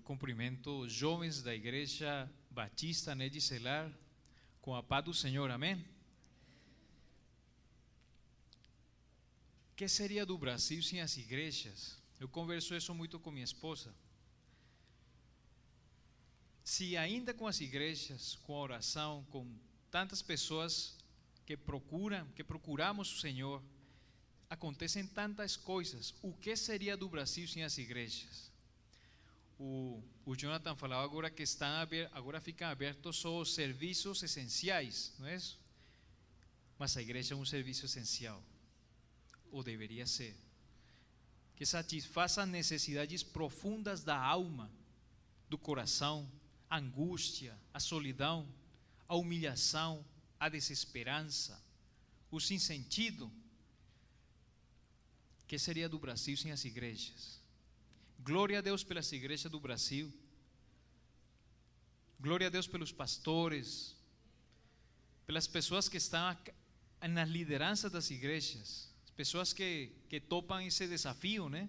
Eu cumprimento os jovens da Igreja Batista Ned Celar com a paz do Senhor, amém? Que seria do Brasil sem as igrejas? Eu converso isso muito com minha esposa. Se ainda com as igrejas, com a oração, com tantas pessoas que procuram, que procuramos o Senhor, acontecem tantas coisas. O que seria do Brasil sem as igrejas? O, o Jonathan falava agora que estão agora ficam abertos só os serviços essenciais, não é isso? Mas a igreja é um serviço essencial, ou deveria ser, que satisfaça necessidades profundas da alma, do coração, a angústia, a solidão, a humilhação, a desesperança, o sinsentido, que seria do Brasil sem as igrejas? Glória a Deus pelas igrejas do Brasil. Glória a Deus pelos pastores, pelas pessoas que estão na liderança das igrejas, as pessoas que, que topam esse desafio, né?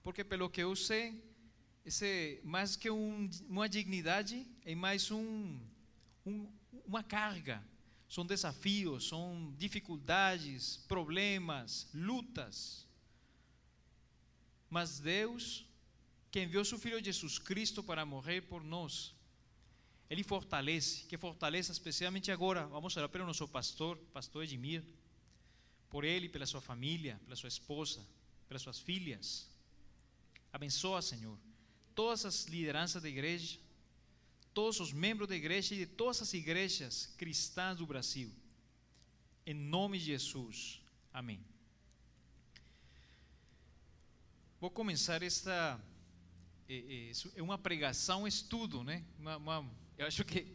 Porque pelo que eu sei, esse mais que um, uma dignidade é mais um, um, uma carga. São desafios, são dificuldades, problemas, lutas. Mas Deus, que enviou seu Filho Jesus Cristo para morrer por nós, Ele fortalece, que fortaleça especialmente agora. Vamos orar pelo nosso pastor, pastor Edmir, por ele, pela sua família, pela sua esposa, pelas suas filhas. Abençoa, Senhor, todas as lideranças da igreja, todos os membros da igreja e de todas as igrejas cristãs do Brasil. Em nome de Jesus. Amém. Vou começar esta. É, é uma pregação, estudo, né? Uma, uma, eu acho que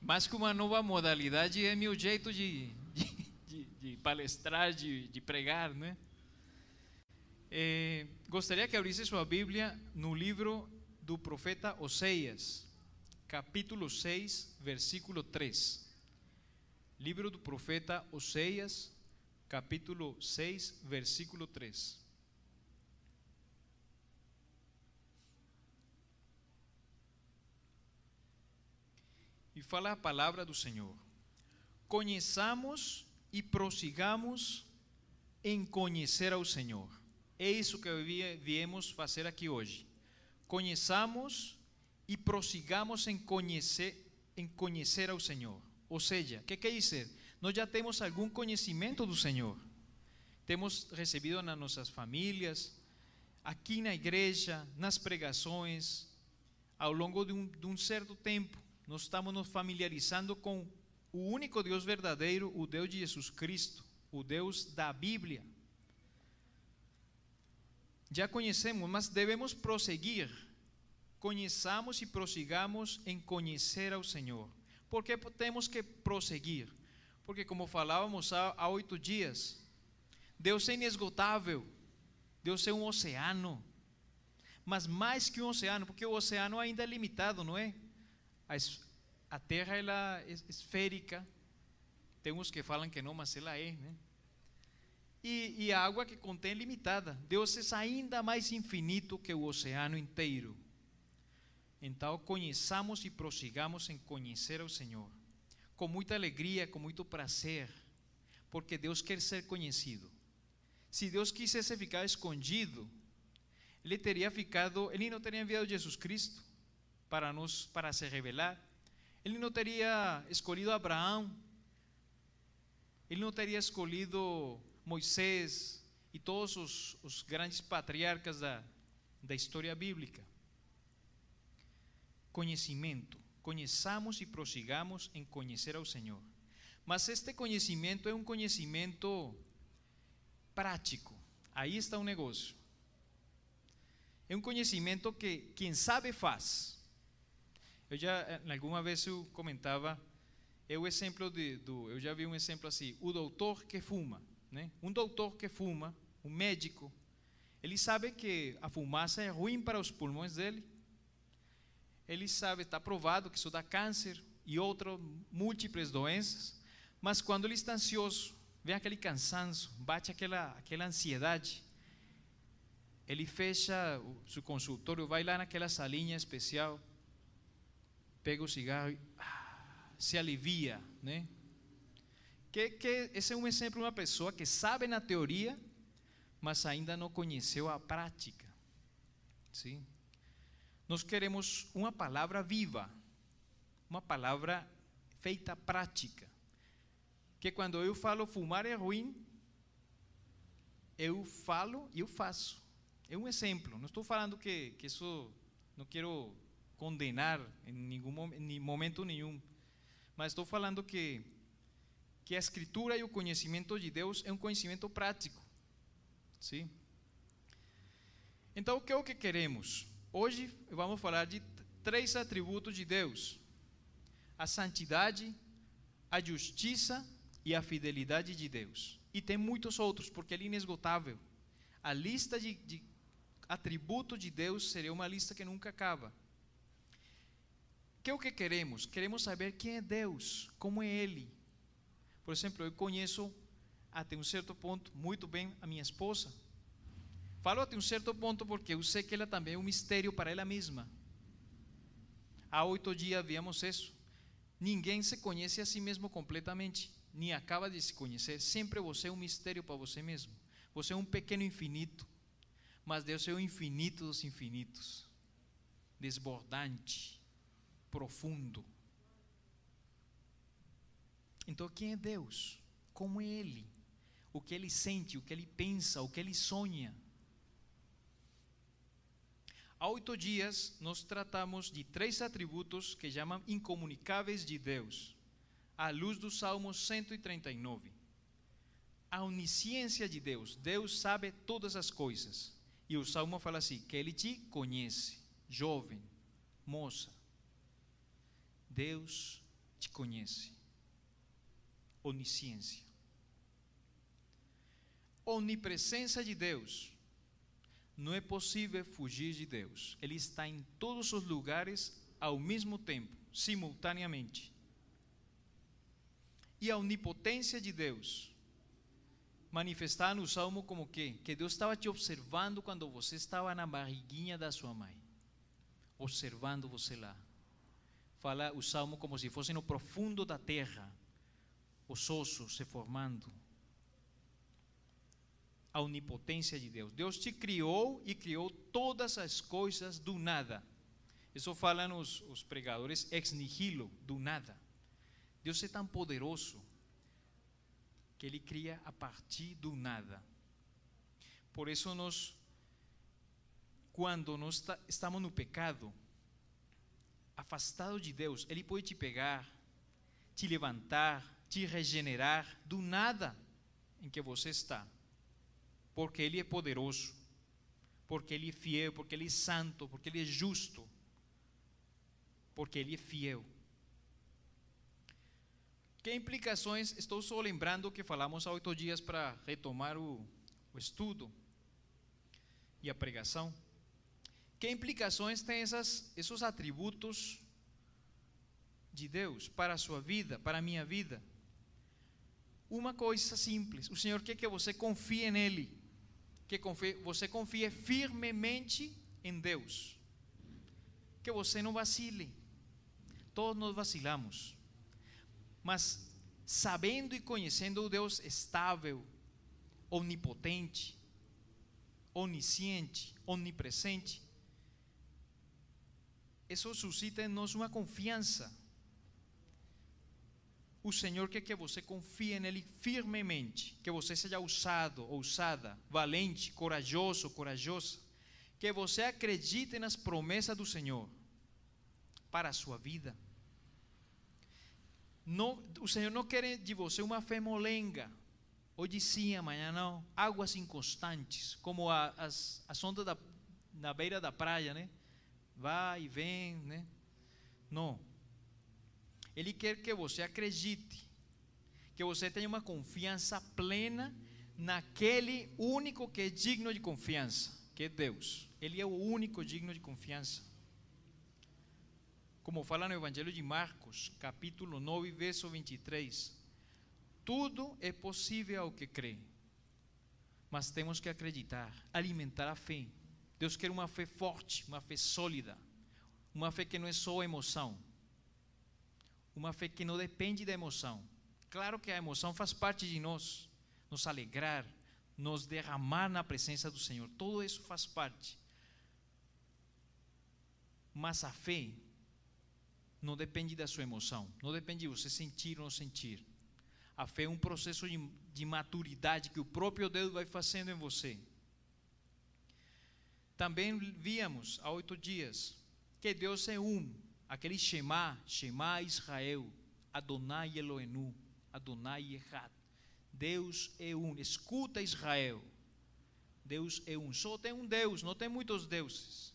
mais que uma nova modalidade é meu jeito de, de, de, de palestrar, de, de, pregar, né? É, gostaria que abrisse sua Bíblia no livro do profeta Oseias, capítulo 6, versículo 3. Livro do profeta Oseias, capítulo 6, versículo 3. E fala a palavra do Senhor. Conheçamos e prossigamos em conhecer ao Senhor. É isso que viemos fazer aqui hoje. Conheçamos e prossigamos em conhecer, em conhecer ao Senhor. Ou seja, o que quer dizer? Nós já temos algum conhecimento do Senhor. Temos recebido nas nossas famílias, aqui na igreja, nas pregações, ao longo de um, de um certo tempo nós estamos nos familiarizando com o único Deus verdadeiro, o Deus de Jesus Cristo, o Deus da Bíblia. Já conhecemos, mas devemos prosseguir. Conheçamos e prossigamos em conhecer ao Senhor. Por que temos que prosseguir? Porque, como falávamos há, há oito dias, Deus é inesgotável, Deus é um oceano, mas mais que um oceano, porque o oceano ainda é limitado, não é? A, Terra ela é esférica, tem uns que falam que não, mas ela é, né? E, e a água que contém é limitada. Deus é ainda mais infinito que o oceano inteiro. Então, conheçamos e prossigamos em conhecer o Senhor, com muita alegria, com muito prazer, porque Deus quer ser conhecido. Se Deus quisesse ficar escondido, Ele teria ficado, Ele não teria enviado Jesus Cristo para nos para se revelar. Ele não teria escolhido Abraão. Ele não teria escolhido Moisés e todos os, os grandes patriarcas da, da história bíblica. Conhecimento. Conheçamos e prossigamos em conhecer ao Senhor. Mas este conhecimento é um conhecimento prático. Aí está o negócio. É um conhecimento que quem sabe faz. Eu já, eh, alguma vez eu comentava, é o exemplo de, do, eu já vi um exemplo assim, o doutor que fuma, né? Um doutor que fuma, um médico, ele sabe que a fumaça é ruim para os pulmões dele. Ele sabe, está provado que isso dá câncer e outras múltiplas doenças. Mas quando ele está ansioso, vem aquele cansaço, bate aquela, aquela ansiedade, ele fecha o seu consultório, vai lá naquela salinha especial, pega o cigarro e ah, se alivia, né? Que, que esse é um exemplo de uma pessoa que sabe na teoria, mas ainda não conheceu a prática. Sim? Nós queremos uma palavra viva, uma palavra feita prática. Que quando eu falo fumar é ruim, eu falo e eu faço. É um exemplo. Não estou falando que, que isso não quero condenar em nenhum em momento nenhum, mas estou falando que que a escritura e o conhecimento de Deus é um conhecimento prático. Sim? Então, o que é o que queremos? Hoje vamos falar de três atributos de Deus: a santidade, a justiça e a fidelidade de Deus. E tem muitos outros, porque ele é inesgotável. A lista de, de atributos de Deus seria uma lista que nunca acaba. Que é o que queremos? Queremos saber quem é Deus, como é Ele. Por exemplo, eu conheço até um certo ponto muito bem a minha esposa. Falo até um certo ponto porque eu sei que ela também é um mistério para ela mesma. Há oito dias vimos isso. Ninguém se conhece a si mesmo completamente, nem acaba de se conhecer. Sempre você é um mistério para você mesmo. Você é um pequeno infinito, mas Deus é o infinito dos infinitos, desbordante, profundo. Então, quem é Deus? Como é Ele? O que Ele sente, o que Ele pensa, o que Ele sonha. Há oito dias, nós tratamos de três atributos que chamam incomunicáveis de Deus, à luz do Salmo 139. A onisciência de Deus, Deus sabe todas as coisas. E o Salmo fala assim: que Ele te conhece, jovem, moça. Deus te conhece onisciência. Onipresença de Deus. Não é possível fugir de Deus. Ele está em todos os lugares ao mesmo tempo, simultaneamente. E a onipotência de Deus. Manifestar no Salmo como que? Que Deus estava te observando quando você estava na barriguinha da sua mãe. Observando você lá. Fala o Salmo como se fosse no profundo da terra os ossos se formando. A onipotência de Deus. Deus te criou e criou todas as coisas do nada. Isso falam os, os pregadores ex nihilo, do nada. Deus é tão poderoso que Ele cria a partir do nada. Por isso nós, quando nós estamos no pecado, afastado de Deus, Ele pode te pegar, te levantar, te regenerar do nada em que você está. Porque Ele é poderoso, porque Ele é fiel, porque Ele é santo, porque Ele é justo, porque Ele é fiel. Que implicações? Estou só lembrando que falamos há oito dias para retomar o, o estudo e a pregação. Que implicações tem essas, esses atributos de Deus para a sua vida, para a minha vida? uma coisa simples: o Senhor quer que você confie nele, que confie, você confie firmemente em Deus, que você não vacile. Todos nós vacilamos, mas sabendo e conhecendo o Deus estável, onipotente, onisciente, onipresente, isso suscita em nós uma confiança o Senhor quer que você confie nele firmemente, que você seja ousado, ousada, valente, corajoso, corajosa, que você acredite nas promessas do Senhor para a sua vida. Não, o Senhor não quer de você uma fé molenga, hoje sim, amanhã não, águas inconstantes, como a, as, as ondas da, na beira da praia, né? Vai e vem, né? Não ele quer que você acredite, que você tenha uma confiança plena naquele único que é digno de confiança, que é Deus. Ele é o único digno de confiança. Como fala no Evangelho de Marcos, capítulo 9, verso 23. Tudo é possível ao que crê. Mas temos que acreditar, alimentar a fé. Deus quer uma fé forte, uma fé sólida, uma fé que não é só emoção, uma fé que não depende da emoção. Claro que a emoção faz parte de nós, nos alegrar, nos derramar na presença do Senhor, tudo isso faz parte. Mas a fé não depende da sua emoção, não depende de você sentir ou não sentir. A fé é um processo de, de maturidade que o próprio Deus vai fazendo em você. Também víamos há oito dias que Deus é um, aquele Shema, Shema Israel, Adonai Elohenu, Adonai Echad. Deus é um, escuta Israel. Deus é um, só tem um Deus, não tem muitos deuses.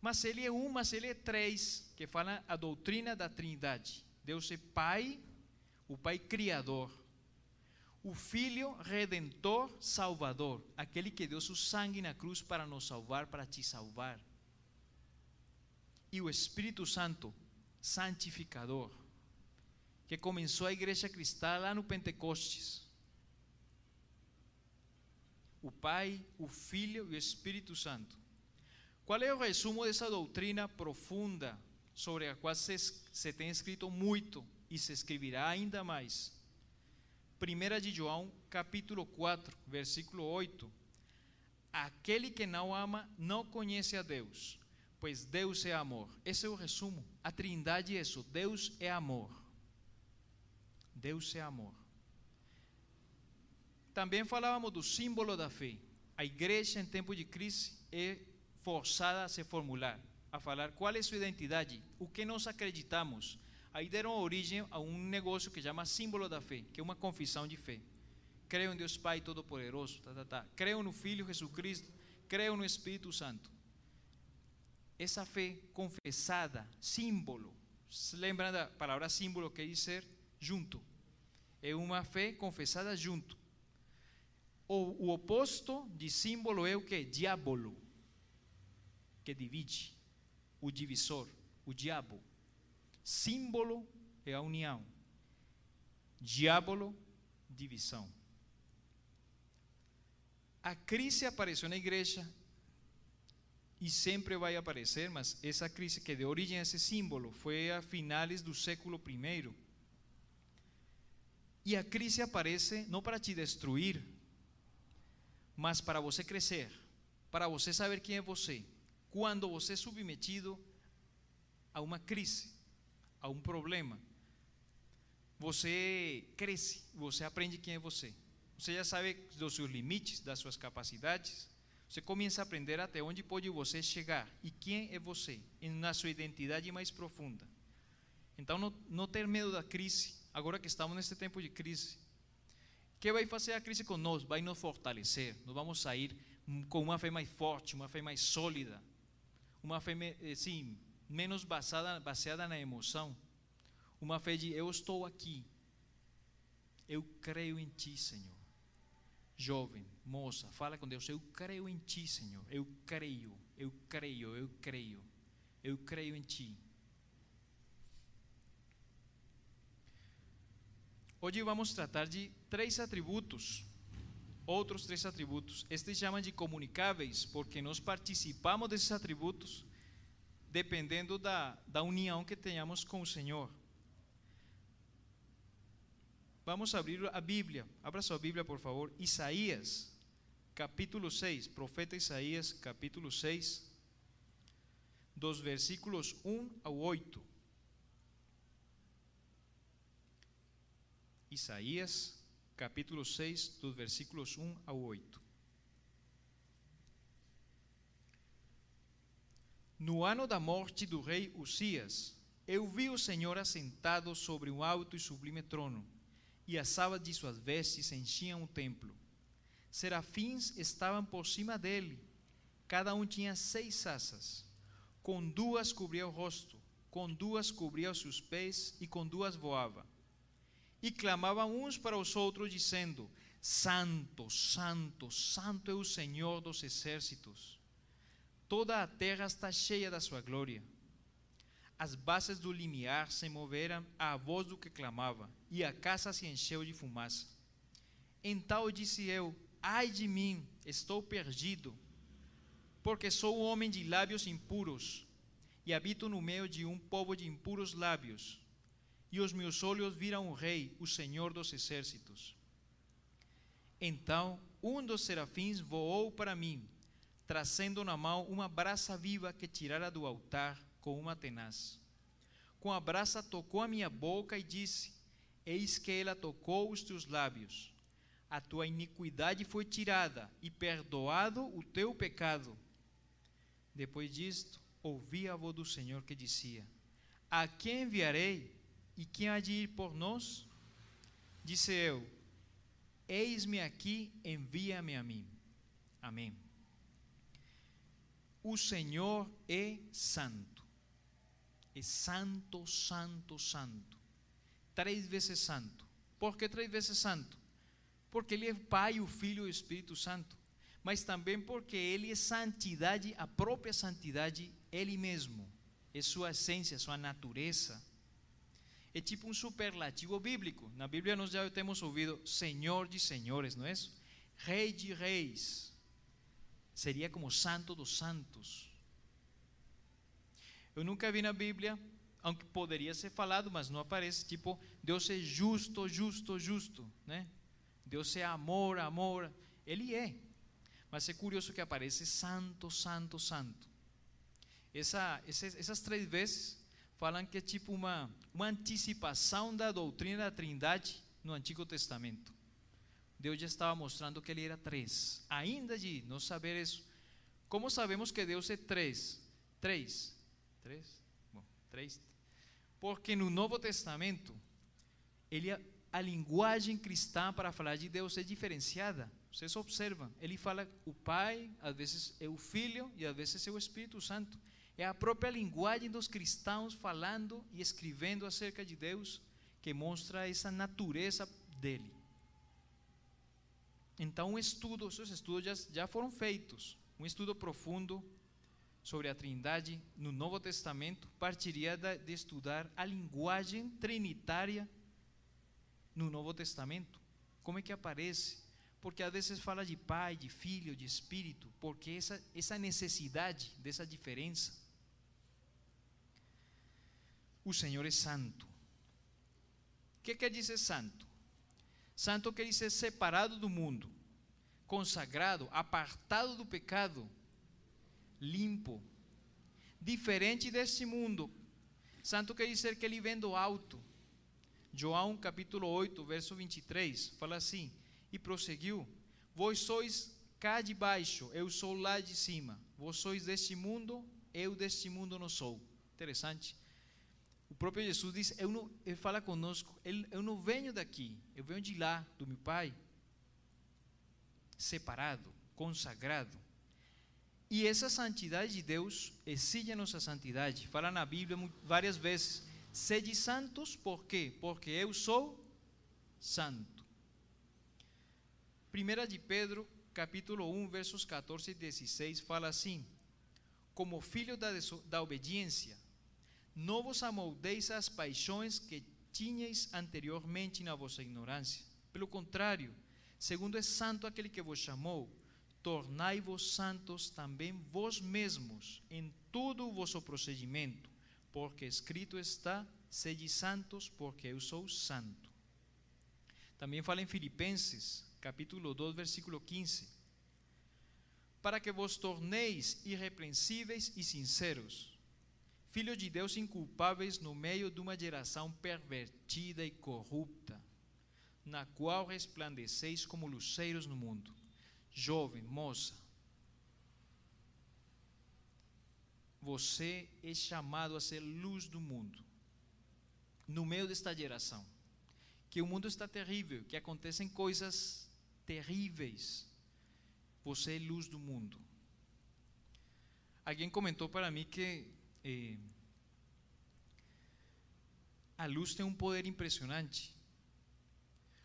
Mas ele é um, mas ele é três, que fala a doutrina da Trindade. Deus é Pai, o Pai Criador, o Filho Redentor, Salvador, aquele que deu seu sangue na cruz para nos salvar, para te salvar, e o Espírito Santo, Santificador, que começou a igreja cristã lá no Pentecostes. O Pai, o Filho e o Espírito Santo. Qual é o resumo dessa doutrina profunda sobre a qual se, se tem escrito muito e se escreverá ainda mais? 1 de João, capítulo 4, versículo 8. Aquele que não ama não conhece a Deus, pois Deus é amor. Esse é o resumo. A Trindade é isso. Deus é amor. Deus é amor. Também falávamos do símbolo da fé. A igreja em tempo de crise é forçada a se formular, a falar qual é sua identidade, o que nós acreditamos. Aí deram origem a um negócio que chama símbolo da fé, que é uma confissão de fé. Creio em Deus Pai Todo-Poderoso, tá, tá, tá. creio no Filho Jesus Cristo, creio no Espírito Santo. Essa fé confessada, símbolo, se lembram da palavra símbolo que quer dizer junto. É uma fé confessada junto. O, o oposto de símbolo é o que? Diabolo que divide, o divisor, o diabo. Símbolo é a união, diabolo, divisão. A crise apareceu na igreja e sempre vai aparecer, mas essa crise que deu origem a esse símbolo foi a finais do século I. E a crise aparece não para te destruir, mas para você crescer, para você saber quem é você, quando você é submetido a uma crise, a um problema, você cresce, você aprende quem é você. Você já sabe dos seus limites, das suas capacidades. Você começa a aprender até onde pode você chegar e quem é você, na sua identidade mais profunda. Então, não, não ter medo da crise, agora que estamos nesse tempo de crise. O que vai fazer a crise conosco? Vai nos fortalecer. Nós vamos sair com uma fé mais forte, uma fé mais sólida uma fé assim, menos baseada, baseada na emoção, uma fé de eu estou aqui, eu creio em Ti, Senhor. Jovem, moça, fala com Deus, eu creio em Ti, Senhor, eu creio, eu creio, eu creio, eu creio em Ti. Hoje vamos tratar de três atributos outros três atributos. Este chama de comunicáveis porque nós participamos desses atributos dependendo da, da união que tenhamos com o Senhor. Vamos abrir a Bíblia. Abra sua Bíblia, por favor. Isaías, capítulo 6. Profeta Isaías, capítulo 6, dos versículos 1 ao 8. Isaías capítulo 6, dos versículos 1 ao 8. No ano da morte do rei Uzias, eu vi o Senhor assentado sobre um alto e sublime trono, e as abas de suas vestes enchiam o templo. Serafins estavam por cima dele, cada um tinha seis asas. Com duas cobria o rosto, com duas cobria os seus pés, e com duas voava e clamavam uns para os outros, dizendo: Santo, Santo, Santo é o Senhor dos exércitos. Toda a terra está cheia da sua glória. As bases do limiar se moveram à voz do que clamava, e a casa se encheu de fumaça. Então disse eu: Ai de mim, estou perdido, porque sou homem de lábios impuros e habito no meio de um povo de impuros lábios. E os meus olhos viram o Rei, o Senhor dos exércitos. Então um dos serafins voou para mim, trazendo na mão uma brasa viva que tirara do altar com uma tenaz. Com a brasa tocou a minha boca e disse: Eis que ela tocou os teus lábios. A tua iniquidade foi tirada e perdoado o teu pecado. Depois disto, ouvi a voz do Senhor que dizia: A quem enviarei e quem há de ir por nós? Disse eu: Eis-me aqui, envia-me a mim. Amém. O Senhor é santo. É santo, santo, santo. Três vezes santo. Por que três vezes santo? Porque Ele é Pai, o Filho e o Espírito Santo. Mas também porque Ele é santidade, a própria santidade, Ele mesmo. É sua essência, sua natureza. É tipo um superlativo bíblico. Na Bíblia nós já temos ouvido Senhor de senhores, não é isso? Rei de reis seria como santo dos santos. Eu nunca vi na Bíblia, aunque poderia ser falado, mas não aparece, tipo, Deus é justo, justo, justo, né? Deus é amor, amor. Ele é. Mas é curioso que aparece santo, santo, santo. Essa, essas, essas três vezes falam que é tipo uma, uma antecipação da doutrina da Trindade no Antigo Testamento. Deus já estava mostrando que ele era três. Ainda de não saber isso, como sabemos que Deus é três? Três. Três? Bom, três. Porque no Novo Testamento, ele, a linguagem cristã para falar de Deus é diferenciada. Vocês observam, ele fala o Pai, às vezes é o Filho e às vezes é o Espírito Santo. É a própria linguagem dos cristãos falando e escrevendo acerca de Deus que mostra essa natureza dele. Então, um estudo, esses estudos já, já foram feitos. Um estudo profundo sobre a Trindade no Novo Testamento partiria de, estudar a linguagem trinitária no Novo Testamento. Como é que aparece? Porque às vezes fala de Pai, de Filho, de Espírito, porque essa, essa necessidade dessa diferença. O Senhor é santo. O que quer dizer santo? Santo quer dizer separado do mundo, consagrado, apartado do pecado, limpo, diferente deste mundo. Santo quer dizer que ele vem do alto. João capítulo 8, verso 23, fala assim: E prosseguiu: Vós sois cá de baixo, eu sou lá de cima. Vós sois deste mundo, eu deste mundo não sou. Interessante. O próprio Jesus diz: eu não, Ele fala conosco, ele, eu não venho daqui, eu venho de lá, do meu Pai. Separado, consagrado. E essa santidade de Deus exige a nossa santidade. Fala na Bíblia várias vezes: sede santos, por quê? Porque eu sou santo. 1 de Pedro, capítulo 1, versos 14 e 16, fala assim: Como filho da, da obediência, não vos amoldeis às paixões que tinhais anteriormente na vossa ignorância. Pelo contrário, segundo é santo aquele que vos chamou, tornai-vos santos também vós mesmos em todo o vosso procedimento, porque escrito está: sede santos, porque eu sou santo. Também fala em Filipenses, capítulo 2, versículo 15: Para que vos torneis irrepreensíveis e sinceros filhos de Deus inculpáveis no meio de uma geração pervertida e corrupta, na qual resplandeceis como luceiros no mundo. Jovem, moça, você é chamado a ser luz do mundo, no meio desta geração. Que o mundo está terrível, que acontecem coisas terríveis. Você é luz do mundo. Alguém comentou para mim que eh, a luz tem um poder impressionante.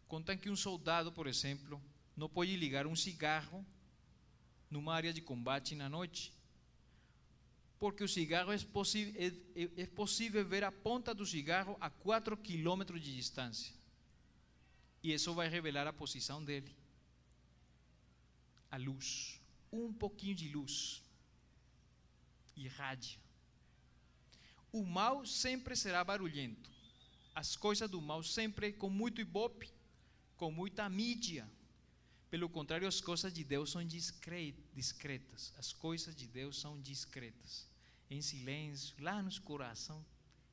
Contam que um soldado, por exemplo, não pode ligar um cigarro numa área de combate na noite, porque o cigarro é, é, é, é possível ver a ponta do cigarro a 4 quilômetros de distância. E isso vai revelar a posição dele. A luz. Um pouquinho de luz. Irradia. O mal sempre será barulhento. As coisas do mal sempre com muito ibope, com muita mídia. Pelo contrário, as coisas de Deus são discretas. As coisas de Deus são discretas. Em silêncio, lá nos coração,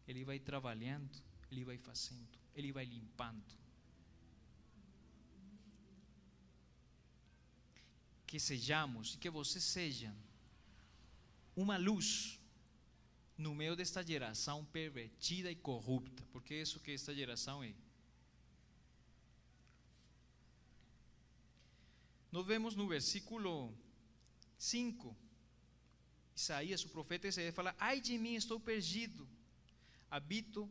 Ele vai trabalhando, Ele vai fazendo, Ele vai limpando. Que sejamos e que você seja uma luz no meio desta geração pervertida e corrupta, porque é isso que esta geração é. Nós vemos no versículo 5, Isaías, o profeta Isaías, fala: Ai de mim, estou perdido. Habito,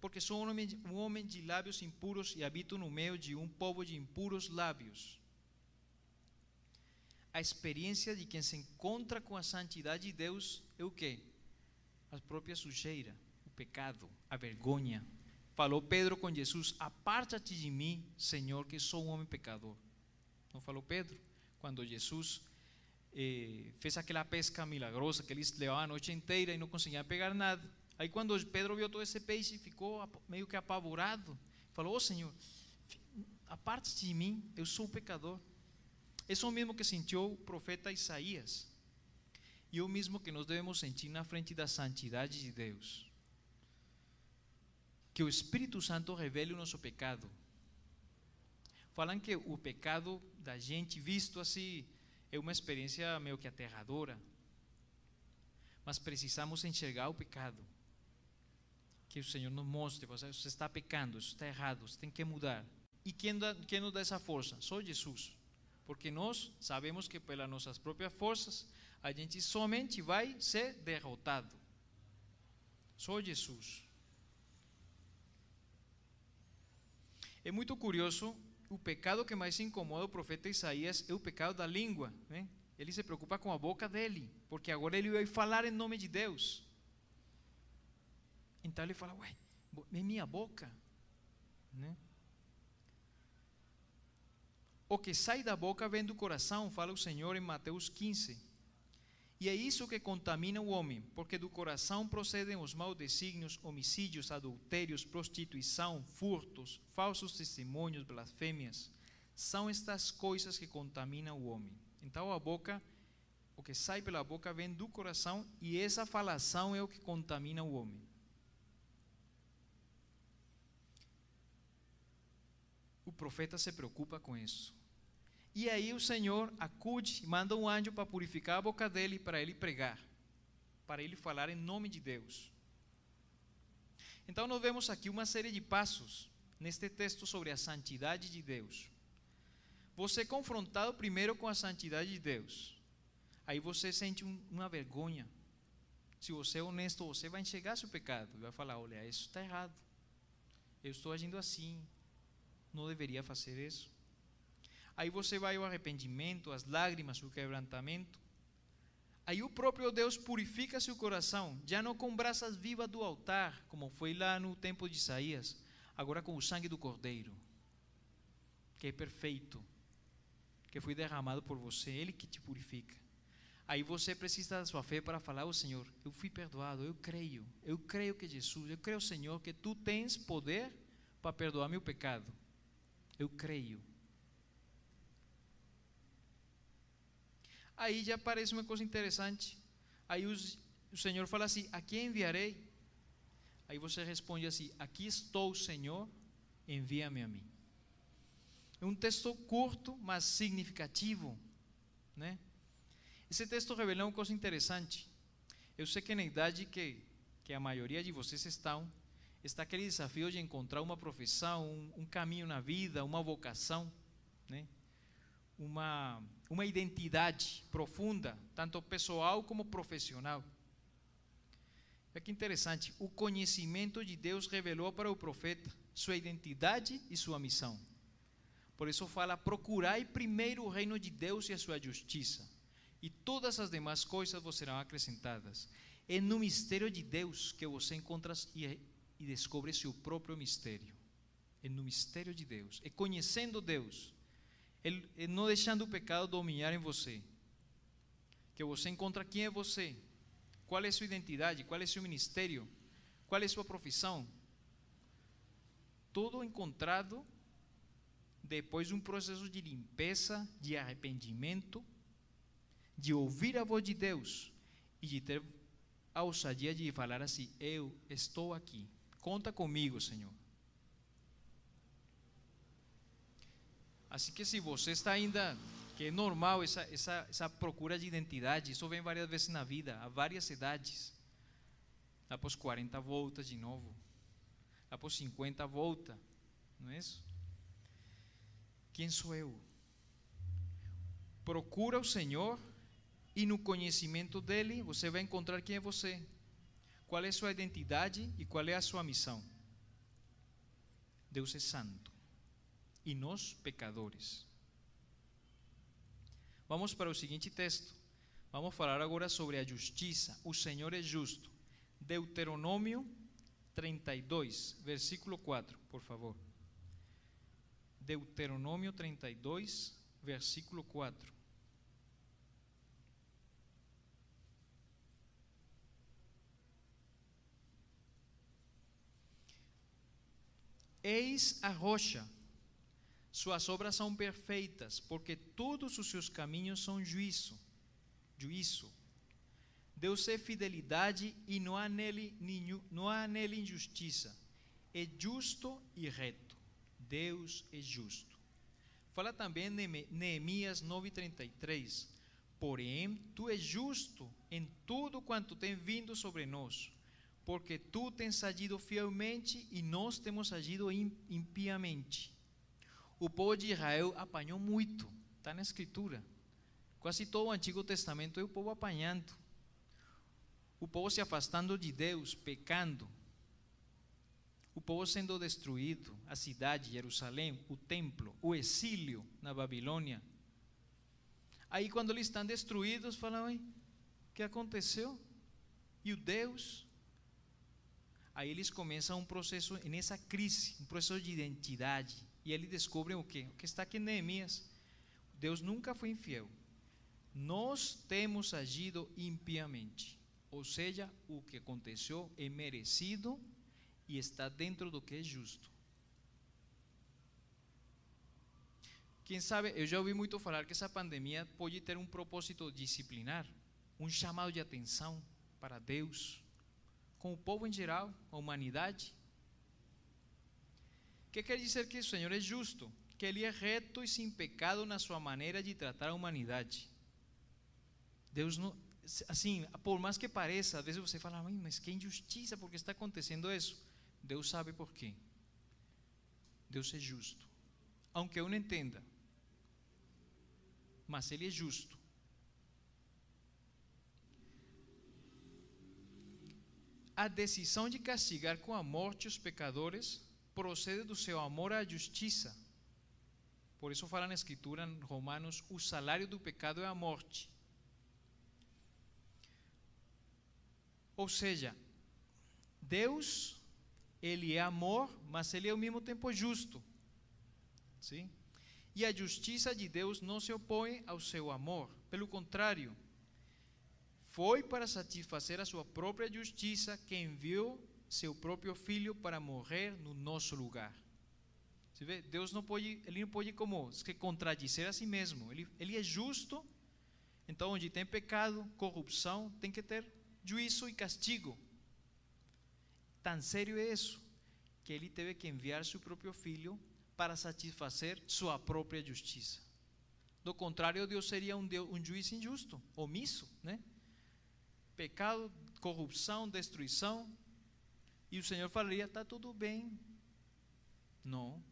porque sou um homem, um homem de lábios impuros e habito no meio de um povo de impuros lábios. A experiência de quem se encontra com a santidade de Deus é o quê? A própria sujeira, o pecado, a vergonha. Falou Pedro com Jesus: Aparta-te de mim, Senhor, que sou um homem pecador. Não falou Pedro? Quando Jesus eh, fez aquela pesca milagrosa que eles levavam a noite inteira e não conseguiam pegar nada. Aí quando Pedro viu todo esse peixe, ficou meio que apavorado. Falou, oh Senhor, aparte de mim, eu sou pecador. Isso é o mesmo que sentiu o profeta Isaías. E o mesmo que nós devemos sentir na frente da santidade de Deus. Que o Espírito Santo revele o nosso pecado falam que o pecado da gente visto assim é uma experiência meio que aterradora. Mas precisamos enxergar o pecado. Que o Senhor nos mostre, você, está pecando, isso está errado, você tem que mudar. E quem, dá, quem nos dá essa força? Só Jesus. Porque nós sabemos que pelas nossas próprias forças a gente somente vai ser derrotado. Só Jesus. É muito curioso o pecado que mais incomoda o profeta Isaías é o pecado da língua. Né? Ele se preocupa com a boca dele, porque agora ele vai falar em nome de Deus. Então ele fala: Ué, é minha boca. Né? O que sai da boca vem do coração, fala o Senhor em Mateus 15. E é isso que contamina o homem, porque do coração procedem os maus desígnios, homicídios, adultérios, prostituição, furtos, falsos testemunhos, blasfêmias. São estas coisas que contaminam o homem. Então a boca, o que sai pela boca vem do coração e essa falação é o que contamina o homem. O profeta se preocupa com isso. E aí o Senhor acude, manda um anjo para purificar a boca dele para ele pregar, para ele falar em nome de Deus. Então nós vemos aqui uma série de passos neste texto sobre a santidade de Deus. Você é confrontado primeiro com a santidade de Deus. Aí você sente um, uma vergonha. Se você é honesto, você vai enxergar seu pecado. Vai falar: olha, isso está errado. Eu estou agindo assim. Não deveria fazer isso. Aí você vai ao arrependimento, as lágrimas, o quebrantamento. Aí o próprio Deus purifica seu coração, já não com brasas vivas do altar, como foi lá no tempo de Isaías, agora com o sangue do Cordeiro, que é perfeito, que foi derramado por você, Ele que te purifica. Aí você precisa da sua fé para falar: oh, Senhor, eu fui perdoado, eu creio, eu creio que Jesus, eu creio, Senhor, que tu tens poder para perdoar meu pecado. Eu creio. Aí já aparece uma coisa interessante. Aí os, o Senhor fala assim: A quem enviarei? Aí você responde assim: Aqui estou, Senhor, envia-me a mim. É um texto curto, mas significativo. Né? Esse texto revela uma coisa interessante. Eu sei que na idade que, que a maioria de vocês estão, está aquele desafio de encontrar uma profissão, um, um caminho na vida, uma vocação. Né? uma, uma identidade profunda, tanto pessoal como profissional. É que interessante, o conhecimento de Deus revelou para o profeta sua identidade e sua missão. Por isso fala: procurai primeiro o reino de Deus e a sua justiça, e todas as demais coisas vos serão acrescentadas. É no mistério de Deus que você encontra e, e descobre seu próprio mistério. é no mistério de Deus, é conhecendo Deus, é não deixando o pecado dominar em você. Que você encontra quem é você, qual é sua identidade, qual é seu ministério, qual é sua profissão. Tudo encontrado depois de um processo de limpeza, de arrependimento, de ouvir a voz de Deus e de ter a ousadia de falar assim: Eu estou aqui, conta comigo, Senhor. Assim que se você está ainda, que é normal essa, essa, essa procura de identidade, isso vem várias vezes na vida, a várias idades. Após 40 voltas de novo, após 50 volta, não é isso? Quem sou eu? Procura o Senhor e no conhecimento dele você vai encontrar quem é você, qual é a sua identidade e qual é a sua missão. Deus é santo e nós pecadores. Vamos para o seguinte texto. Vamos falar agora sobre a justiça. O Senhor é justo. Deuteronômio 32, versículo 4, por favor. Deuteronômio 32, versículo 4. Eis a rocha suas obras são perfeitas, porque todos os seus caminhos são juízo. Juízo. Deus é fidelidade e não há nele, não há nele injustiça. É justo e reto. Deus é justo. Fala também Neemias 9:33. Porém, tu és justo em tudo quanto tem vindo sobre nós, porque tu tens agido fielmente e nós temos agido impiamente o povo de Israel apanhou muito, está na Escritura. Quase todo o Antigo Testamento é o povo apanhando. O povo se afastando de Deus, pecando. O povo sendo destruído, a cidade, Jerusalém, o templo, o exílio na Babilônia. Aí, quando eles estão destruídos, falam: o que aconteceu? E o Deus? Aí eles começam um processo, nessa crise, um processo de identidade e eles descobrem o que? O que está aqui em Neemias. Deus nunca foi infiel. Nós temos agido impiamente. Ou seja, o que aconteceu é merecido e está dentro do que é justo. Quem sabe, eu já ouvi muito falar que essa pandemia pode ter um propósito disciplinar, um chamado de atenção para Deus, com o povo em geral, a humanidade que quer dizer que o Senhor é justo, que Ele é reto e sem pecado na sua maneira de tratar a humanidade. Deus não, assim, por mais que pareça, às vezes você fala, mas que injustiça, porque está acontecendo isso? Deus sabe por quê. Deus é justo, aunque eu não entenda, mas Ele é justo. A decisão de castigar com a morte os pecadores procede do seu amor à justiça. Por isso fala na Escritura, em Romanos, o salário do pecado é a morte. Ou seja, Deus, Ele é amor, mas Ele é ao mesmo tempo justo. Sim? E a justiça de Deus não se opõe ao seu amor. Pelo contrário, foi para satisfazer a sua própria justiça que enviou seu próprio filho para morrer no nosso lugar. Você vê? Deus não pode, ele não pode como se contradizer a si mesmo. Ele, ele é justo. Então, onde tem pecado, corrupção, tem que ter juízo e castigo. Tão sério é isso que ele teve que enviar seu próprio filho para satisfazer sua própria justiça. Do contrário, Deus seria um, Deus, um juiz injusto, omisso, né? Pecado, corrupção, destruição, e o Senhor falaria: está tudo bem. Não.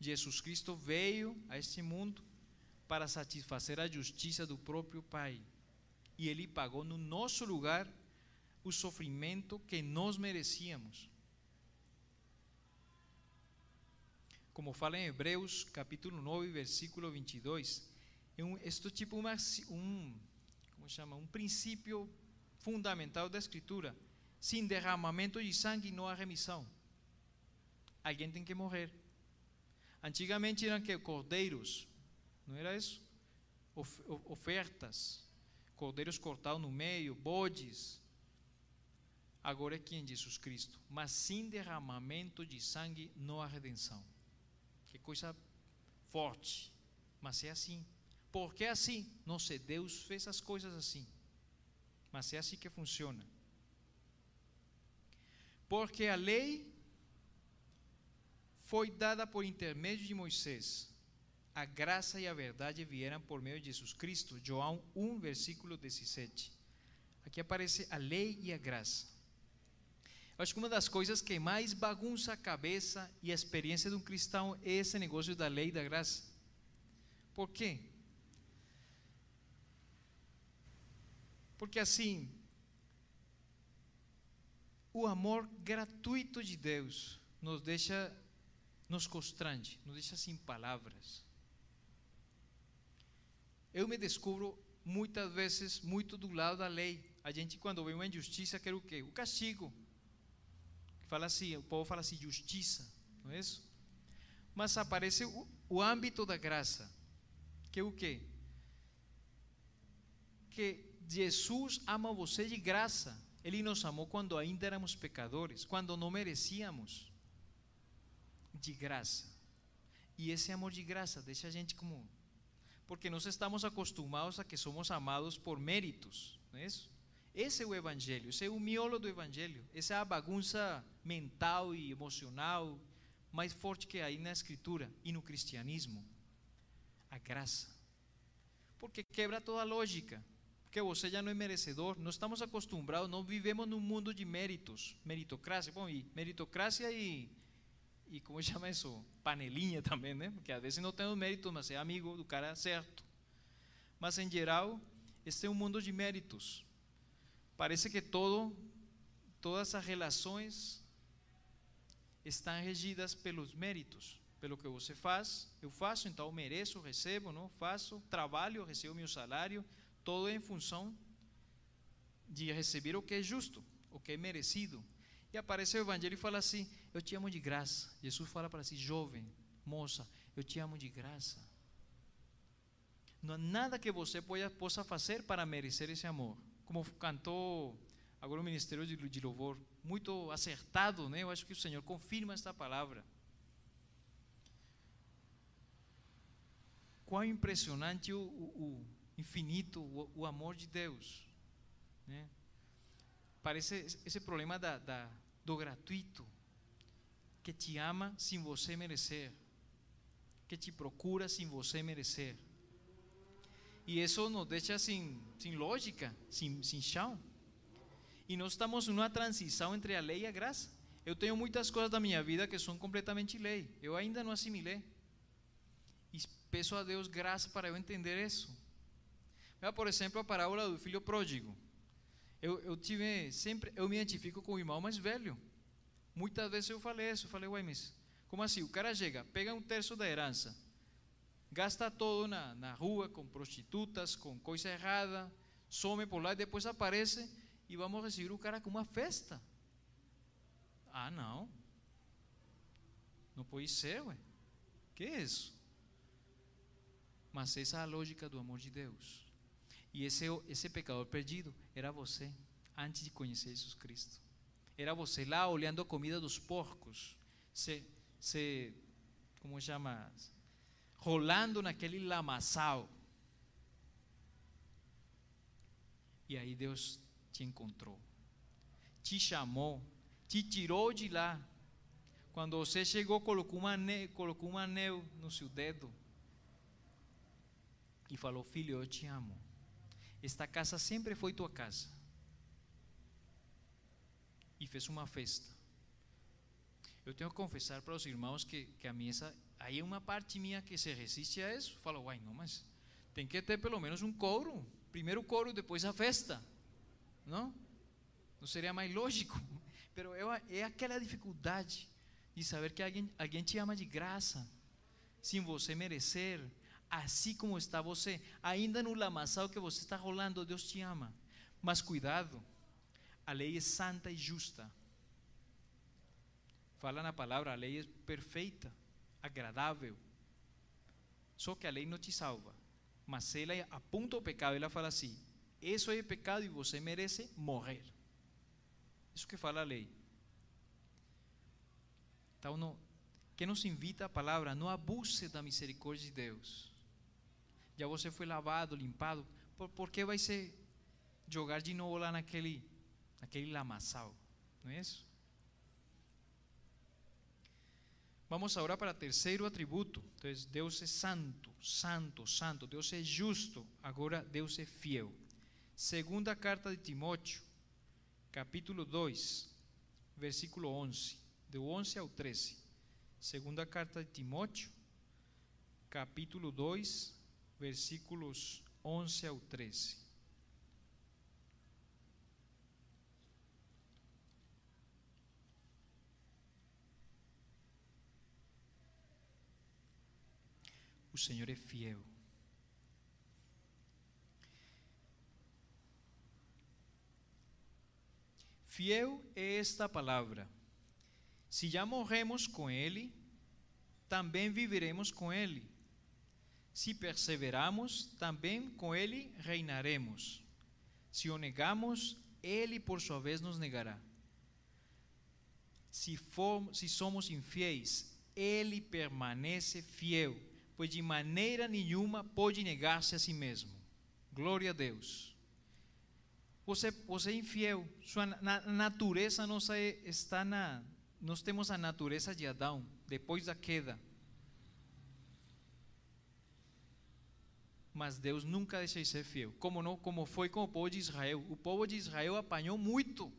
Jesus Cristo veio a este mundo para satisfazer a justiça do próprio Pai. E Ele pagou no nosso lugar o sofrimento que nós merecíamos. Como fala em Hebreus, capítulo 9, versículo 22, é um, tipo uma, um, como chama, um princípio fundamental da Escritura sem derramamento de sangue não há remissão. alguém tem que morrer. Antigamente eram que cordeiros, não era isso? Of, ofertas, cordeiros cortados no meio, bodes. Agora é quem? Jesus Cristo. Mas sem derramamento de sangue não há redenção. Que coisa forte. Mas é assim. Por que é assim? Não sei, Deus fez as coisas assim. Mas é assim que funciona. Porque a lei foi dada por intermédio de Moisés. A graça e a verdade vieram por meio de Jesus Cristo. João 1, versículo 17. Aqui aparece a lei e a graça. Eu acho que uma das coisas que mais bagunça a cabeça e a experiência de um cristão é esse negócio da lei e da graça. Por quê? Porque assim, o amor gratuito de Deus nos deixa, nos constrange, nos deixa sem palavras. Eu me descubro muitas vezes muito do lado da lei. A gente, quando vê uma injustiça, quer o quê? O castigo. Fala assim, o povo fala assim, justiça, não é isso? Mas aparece o, o âmbito da graça, que é o quê? Que Jesus ama você de graça. Ele nos amou quando ainda éramos pecadores, quando não merecíamos. De graça. E esse amor de graça deixa a gente como. Porque nós estamos acostumados a que somos amados por méritos, não é isso? Esse é o Evangelho, esse é o miolo do Evangelho. Essa é a bagunça mental e emocional mais forte que aí na Escritura e no cristianismo. A graça. Porque quebra toda a lógica que você já não é merecedor. Não estamos acostumados, não vivemos num mundo de méritos, meritocracia. Bom, e meritocracia e, e como chama isso? Panelinha também, né? Porque às vezes não temos méritos, mas é amigo do cara certo. Mas em geral, este é um mundo de méritos. Parece que todo, todas as relações estão regidas pelos méritos, pelo que você faz. Eu faço, então eu mereço, recebo, não faço, trabalho, recebo meu salário todo em função de receber o que é justo, o que é merecido. E aparece o Evangelho e fala assim: Eu te amo de graça. Jesus fala para si, jovem, moça, eu te amo de graça. Não há nada que você possa fazer para merecer esse amor. Como cantou agora o Ministério de Louvor, muito acertado, né? Eu acho que o Senhor confirma esta palavra. Quão impressionante o, o, infinito, o, o amor de Deus. Né? Parece esse problema da, da, do gratuito, que te ama sem você merecer, que te procura sem você merecer. E isso nos deixa sem, sem lógica, sem, sem chão. E nós estamos numa transição entre a lei e a graça. Eu tenho muitas coisas da minha vida que são completamente lei. Eu ainda não assimilei. E peço a Deus graça para eu entender isso. Por exemplo, a parábola do filho pródigo. Eu, eu tive sempre, eu me identifico com o irmão mais velho. Muitas vezes eu falei isso, eu falei, uai, mas como assim? O cara chega, pega um terço da herança, gasta todo na, na rua com prostitutas, com coisa errada, some por lá e depois aparece e vamos receber o cara com uma festa. Ah, não. Não pode ser, ué. Que é isso? Mas essa é a lógica do amor de Deus. E esse, esse pecador perdido era você, antes de conhecer Jesus Cristo. Era você lá olhando a comida dos porcos, se, se como chama? Rolando naquele lamaçal. E aí Deus te encontrou, te chamou, te tirou de lá. Quando você chegou, colocou um anel, colocou um anel no seu dedo e falou: Filho, eu te amo. Esta casa sempre foi tua casa. E fez uma festa. Eu tenho que confessar para os irmãos que, que a minha, aí é uma parte minha que se resiste a isso. Fala, uai, não, mas tem que ter pelo menos um coro. Primeiro o coro, depois a festa. Não? Não seria mais lógico? Pero é, é aquela dificuldade de saber que alguém, alguém te ama de graça, sem você merecer, assim como está você, ainda no lamaçal que você está rolando, Deus te ama. Mas cuidado, a lei é santa e justa. Fala na palavra, a lei é perfeita, agradável. Só que a lei não te salva. Mas ela aponta o pecado, ela fala assim: isso é pecado e você merece morrer. Isso que fala a lei. Então, não, que nos invita a palavra, não abuse da misericórdia de Deus. Já você foi lavado, limpado, por, por que vai ser jogar de novo lá naquele, naquele lamaçal? Não é isso? Vamos agora para o terceiro atributo. Então, Deus é santo, santo, santo. Deus é justo. Agora, Deus é fiel. Segunda carta de Timóteo, capítulo 2, versículo 11. Do 11 ao 13. Segunda carta de Timóteo, capítulo 2, versículos 11 ao 13. O Senhor é fiel. Fiel é esta palavra. Se já morremos com Ele, também viveremos com Ele. Se perseveramos, também com Ele reinaremos. Se o negamos, Ele por sua vez nos negará. Se, for, se somos infiéis, Ele permanece fiel pois de maneira nenhuma pode negar-se a si mesmo. Glória a Deus. Você, você é infiel, sua na, natureza nossa é, está na. Nós temos a natureza de Adão, depois da queda. Mas Deus nunca deixa de ser fiel. Como não, como foi com o povo de Israel. O povo de Israel apanhou muito.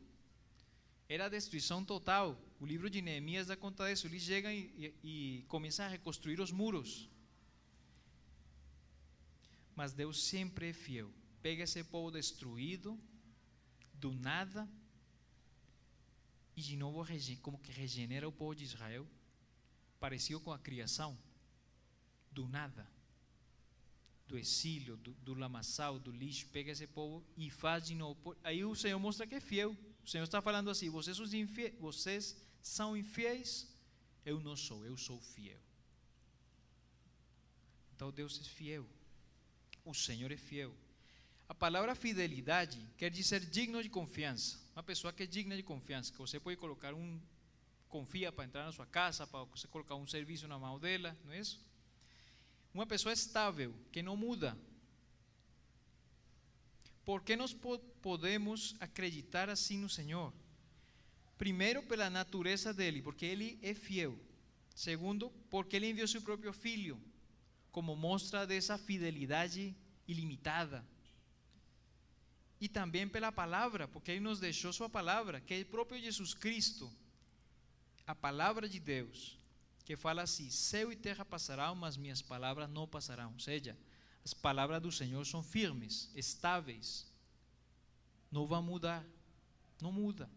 Era destruição total. O livro de Neemias dá conta disso. Eles chegam e, e, e começam a reconstruir os muros. Mas Deus sempre é fiel. Pega esse povo destruído, do nada, e de novo como que regenera o povo de Israel, parecido com a criação, do nada, do exílio, do, do lamaçal, do lixo, pega esse povo e faz de novo. Aí o Senhor mostra que é fiel. O Senhor está falando assim: vocês, vocês são infiéis, eu não sou, eu sou fiel. Então Deus é fiel o Senhor é fiel. A palavra fidelidade quer dizer digno de confiança. Uma pessoa que é digna de confiança, que você pode colocar um confia para entrar na sua casa, para você colocar um serviço na mão dela, não é isso? Uma pessoa estável, que não muda. Por que nós podemos acreditar assim no Senhor? Primeiro, pela natureza dele, porque ele é fiel. Segundo, porque ele enviou seu próprio filho como mostra dessa fidelidade ilimitada. E também pela palavra, porque Ele nos deixou Sua palavra, que é o próprio Jesus Cristo, a palavra de Deus, que fala assim: céu e terra passarão, mas minhas palavras não passarão. Ou seja, as palavras do Senhor são firmes, estáveis, não vão mudar, não muda.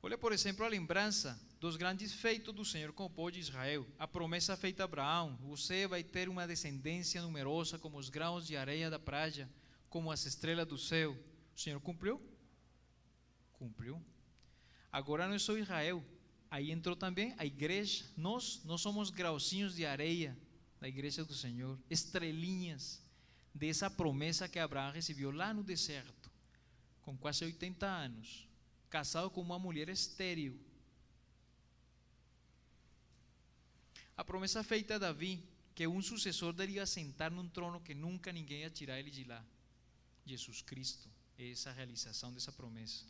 Olha, por exemplo, a lembrança dos grandes feitos do Senhor com o povo de Israel. A promessa feita a Abraão: você vai ter uma descendência numerosa como os grãos de areia da praia, como as estrelas do céu. O Senhor cumpriu? Cumpriu. Agora não é só Israel. Aí entrou também a igreja. Nós, nós somos grauzinhos de areia da igreja do Senhor, estrelinhas dessa promessa que Abraão recebeu lá no deserto, com quase 80 anos, casado com uma mulher estéril A promessa feita a Davi, que um sucessor dele ia sentar num trono que nunca ninguém ia tirar ele de lá. Jesus Cristo essa realização dessa promessa.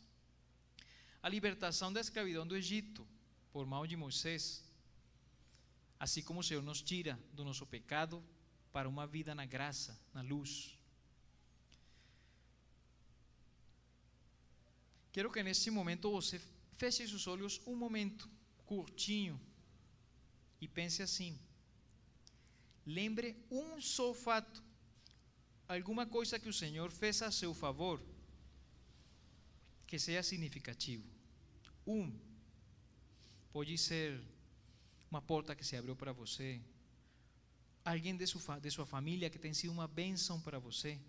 A libertação da escravidão do Egito, por mão de Moisés, assim como o Senhor nos tira do nosso pecado para uma vida na graça, na luz. Quero que nesse momento você feche seus olhos um momento curtinho e pense assim: lembre um só fato, alguma coisa que o Senhor fez a seu favor, que seja significativo. Um, pode ser uma porta que se abriu para você, alguém de sua, de sua família que tem sido uma bênção para você,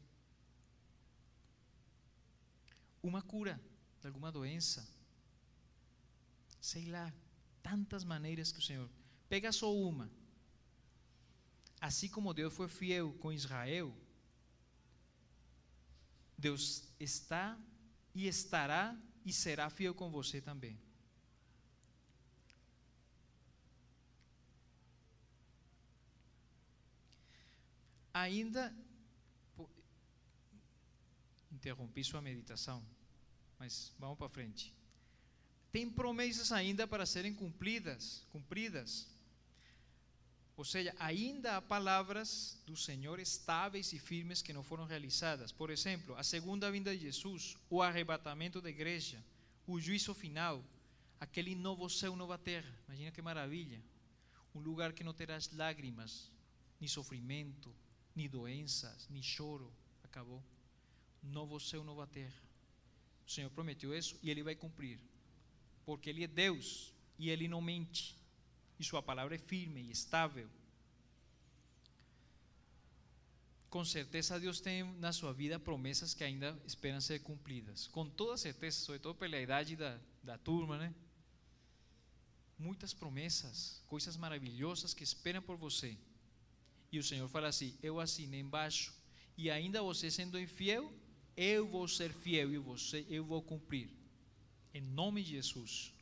uma cura de alguma doença, Sei lá, tantas maneiras que o Senhor. Pega só uma. Assim como Deus foi fiel com Israel, Deus está e estará e será fiel com você também. Ainda interrompi sua meditação, mas vamos para frente. Tem promessas ainda para serem cumpridas, cumpridas. Ou seja, ainda há palavras do Senhor estáveis e firmes que não foram realizadas. Por exemplo, a segunda vinda de Jesus, o arrebatamento da igreja, o juízo final, aquele novo céu, nova terra. Imagina que maravilha. Um lugar que não terás lágrimas, nem sofrimento, nem doenças, nem choro. Acabou. Novo céu, nova terra. O Senhor prometeu isso e Ele vai cumprir. Porque Ele é Deus e Ele não mente. E Sua palavra é firme e estável. Com certeza Deus tem na sua vida promessas que ainda esperam ser cumpridas. Com toda certeza, sobretudo pela idade da, da turma, né? Muitas promessas, coisas maravilhosas que esperam por você. E o Senhor fala assim: Eu assinei embaixo. E ainda você sendo infiel, eu vou ser fiel e você, eu vou cumprir. Em nome de Jesus.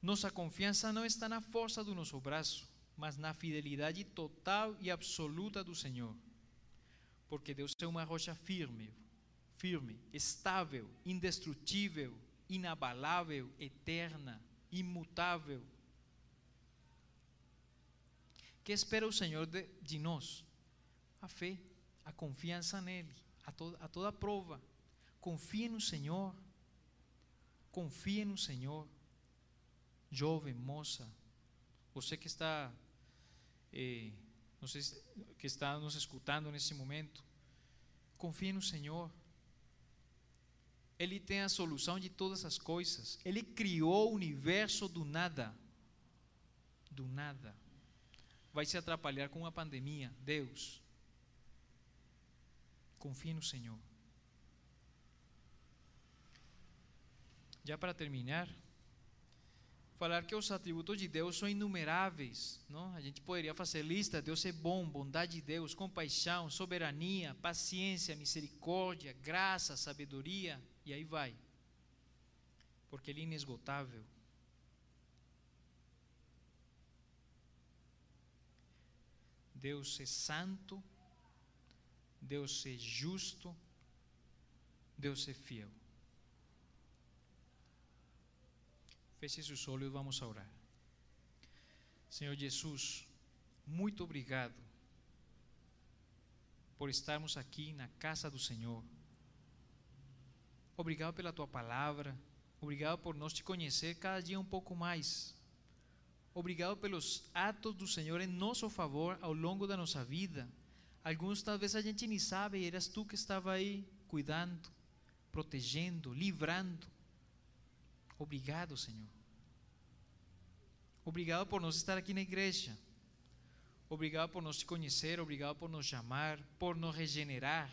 Nossa confiança não está na força do nosso braço, mas na fidelidade total e absoluta do Senhor. Porque Deus é uma rocha firme, firme, estável, indestrutível, inabalável, eterna, imutável. Que espera o Senhor de, de nós? A fé, a confiança nele, a toda, a toda prova. Confie no Senhor. Confie no Senhor. Jovem, moça, você que está, eh, sei, que está nos escutando nesse momento, confie no Senhor. Ele tem a solução de todas as coisas. Ele criou o universo do nada. Do nada. Vai se atrapalhar com uma pandemia. Deus. Confie no Senhor. Já para terminar, falar que os atributos de Deus são inumeráveis. Não? A gente poderia fazer lista: Deus é bom, bondade de Deus, compaixão, soberania, paciência, misericórdia, graça, sabedoria, e aí vai. Porque Ele é inesgotável. Deus é santo, Deus é justo, Deus é fiel. Feche seus olhos e vamos orar. Senhor Jesus, muito obrigado por estarmos aqui na casa do Senhor. Obrigado pela tua palavra. Obrigado por nós te conhecer cada dia um pouco mais. Obrigado pelos atos do Senhor em nosso favor ao longo da nossa vida. Alguns talvez a gente nem sabe, eras tu que estava aí cuidando, protegendo, livrando. Obrigado, Senhor. Obrigado por nós estar aqui na igreja. Obrigado por nos conhecer, obrigado por nos chamar, por nos regenerar,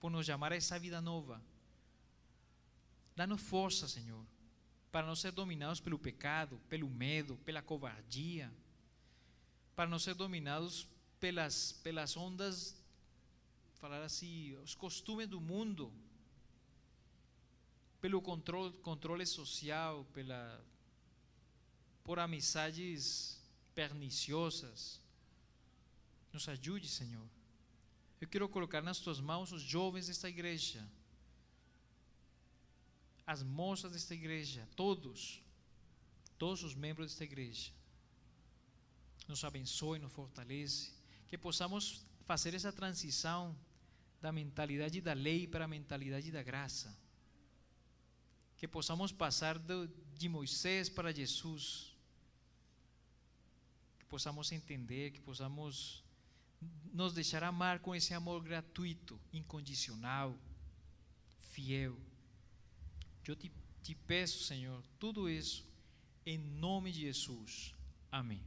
por nos chamar a essa vida nova. Dá-nos força, Senhor para não ser dominados pelo pecado, pelo medo, pela covardia, para não ser dominados pelas, pelas ondas, falar assim, os costumes do mundo, pelo controle, controle social, pela, por amizades perniciosas. Nos ajude, Senhor. Eu quero colocar nas tuas mãos os jovens desta igreja as moças desta igreja, todos, todos os membros desta igreja. Nos abençoe, nos fortalece, que possamos fazer essa transição da mentalidade da lei para a mentalidade da graça. Que possamos passar de Moisés para Jesus. Que possamos entender, que possamos nos deixar amar com esse amor gratuito, incondicional, fiel. Eu te, te peço, Senhor, tudo isso em nome de Jesus. Amém.